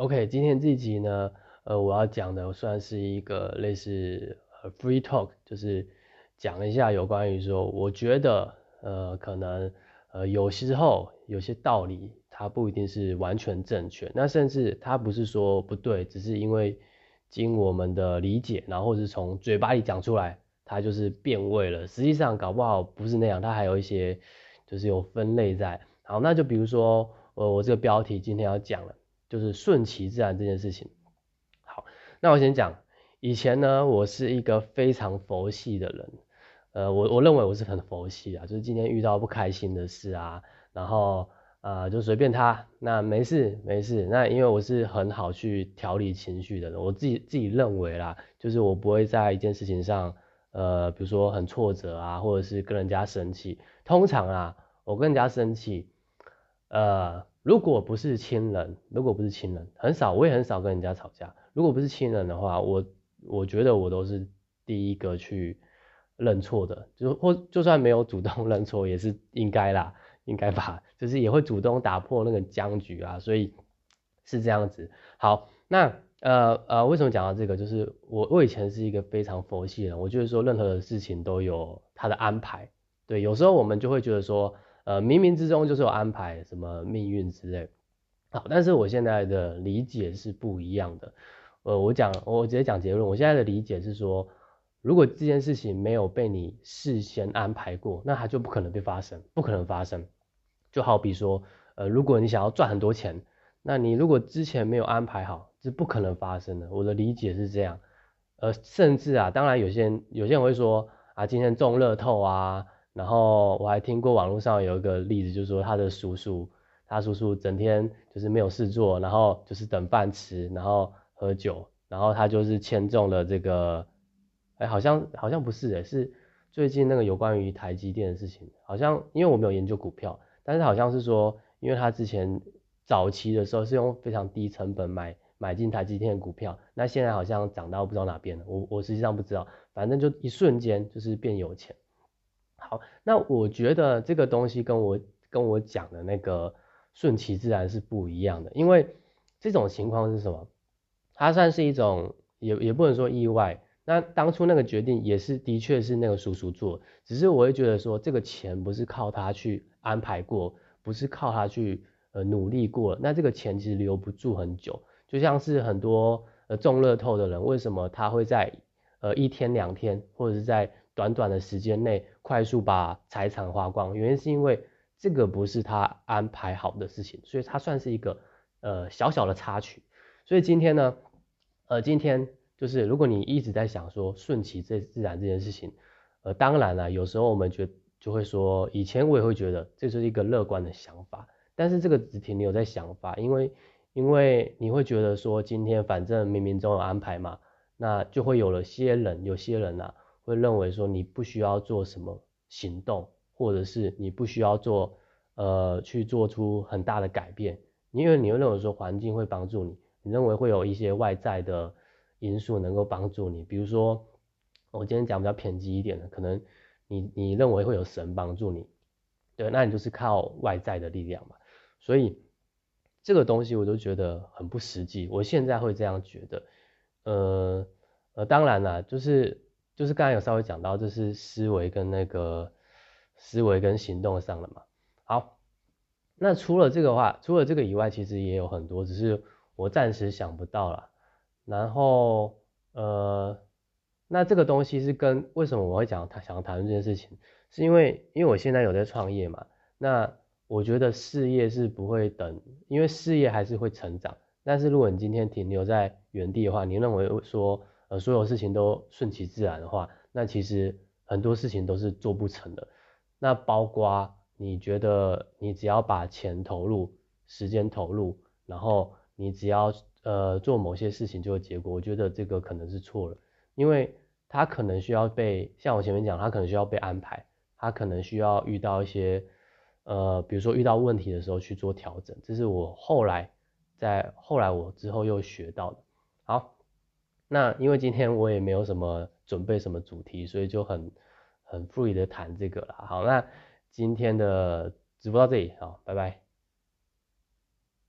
OK，今天这集呢，呃，我要讲的算是一个类似呃 free talk，就是讲一下有关于说，我觉得呃可能呃有时候有些道理它不一定是完全正确，那甚至它不是说不对，只是因为经我们的理解，然后是从嘴巴里讲出来，它就是变味了。实际上搞不好不是那样，它还有一些就是有分类在。好，那就比如说，呃，我这个标题今天要讲了，就是顺其自然这件事情。好，那我先讲，以前呢，我是一个非常佛系的人，呃，我我认为我是很佛系啊，就是今天遇到不开心的事啊，然后呃就随便他，那没事没事，那因为我是很好去调理情绪的人，我自己自己认为啦，就是我不会在一件事情上，呃，比如说很挫折啊，或者是跟人家生气，通常啊，我跟人家生气。呃，如果不是亲人，如果不是亲人，很少，我也很少跟人家吵架。如果不是亲人的话，我我觉得我都是第一个去认错的，就或就算没有主动认错，也是应该啦，应该吧，就是也会主动打破那个僵局啊，所以是这样子。好，那呃呃，为什么讲到这个？就是我我以前是一个非常佛系的人，我觉得说任何的事情都有他的安排。对，有时候我们就会觉得说。呃，冥冥之中就是有安排，什么命运之类。好，但是我现在的理解是不一样的。呃，我讲，我直接讲结论。我现在的理解是说，如果这件事情没有被你事先安排过，那它就不可能被发生，不可能发生。就好比说，呃，如果你想要赚很多钱，那你如果之前没有安排好，是不可能发生的。我的理解是这样。呃，甚至啊，当然有些人，有些人会说啊，今天中乐透啊。然后我还听过网络上有一个例子，就是说他的叔叔，他叔叔整天就是没有事做，然后就是等饭吃，然后喝酒，然后他就是签中了这个，哎，好像好像不是哎，是最近那个有关于台积电的事情，好像因为我没有研究股票，但是好像是说，因为他之前早期的时候是用非常低成本买买进台积电的股票，那现在好像涨到不知道哪边了，我我实际上不知道，反正就一瞬间就是变有钱。好，那我觉得这个东西跟我跟我讲的那个顺其自然是不一样的，因为这种情况是什么？它算是一种也也不能说意外。那当初那个决定也是的确是那个叔叔做，只是我会觉得说这个钱不是靠他去安排过，不是靠他去呃努力过，那这个钱其实留不住很久。就像是很多呃中乐透的人，为什么他会在呃一天两天或者是在短短的时间内快速把财产花光，原因是因为这个不是他安排好的事情，所以它算是一个呃小小的插曲。所以今天呢，呃，今天就是如果你一直在想说顺其自自然这件事情，呃，当然了，有时候我们觉就会说，以前我也会觉得这是一个乐观的想法，但是这个只停留在想法，因为因为你会觉得说今天反正冥冥中有安排嘛，那就会有了些人，有些人呐。会认为说你不需要做什么行动，或者是你不需要做呃去做出很大的改变，因为你会认为说环境会帮助你，你认为会有一些外在的因素能够帮助你，比如说我今天讲比较偏激一点的，可能你你认为会有神帮助你，对，那你就是靠外在的力量嘛，所以这个东西我都觉得很不实际，我现在会这样觉得，呃呃，当然了，就是。就是刚才有稍微讲到，这是思维跟那个思维跟行动上了嘛。好，那除了这个话，除了这个以外，其实也有很多，只是我暂时想不到了。然后呃，那这个东西是跟为什么我会讲他想要谈论这件事情，是因为因为我现在有在创业嘛。那我觉得事业是不会等，因为事业还是会成长。但是如果你今天停留在原地的话，你认为说？呃，所有事情都顺其自然的话，那其实很多事情都是做不成的。那包括你觉得你只要把钱投入、时间投入，然后你只要呃做某些事情就有结果，我觉得这个可能是错了，因为他可能需要被像我前面讲，他可能需要被安排，他可能需要遇到一些呃，比如说遇到问题的时候去做调整，这是我后来在后来我之后又学到的。好。那因为今天我也没有什么准备什么主题，所以就很很 free 的谈这个了。好，那今天的直播到这里，好，拜拜。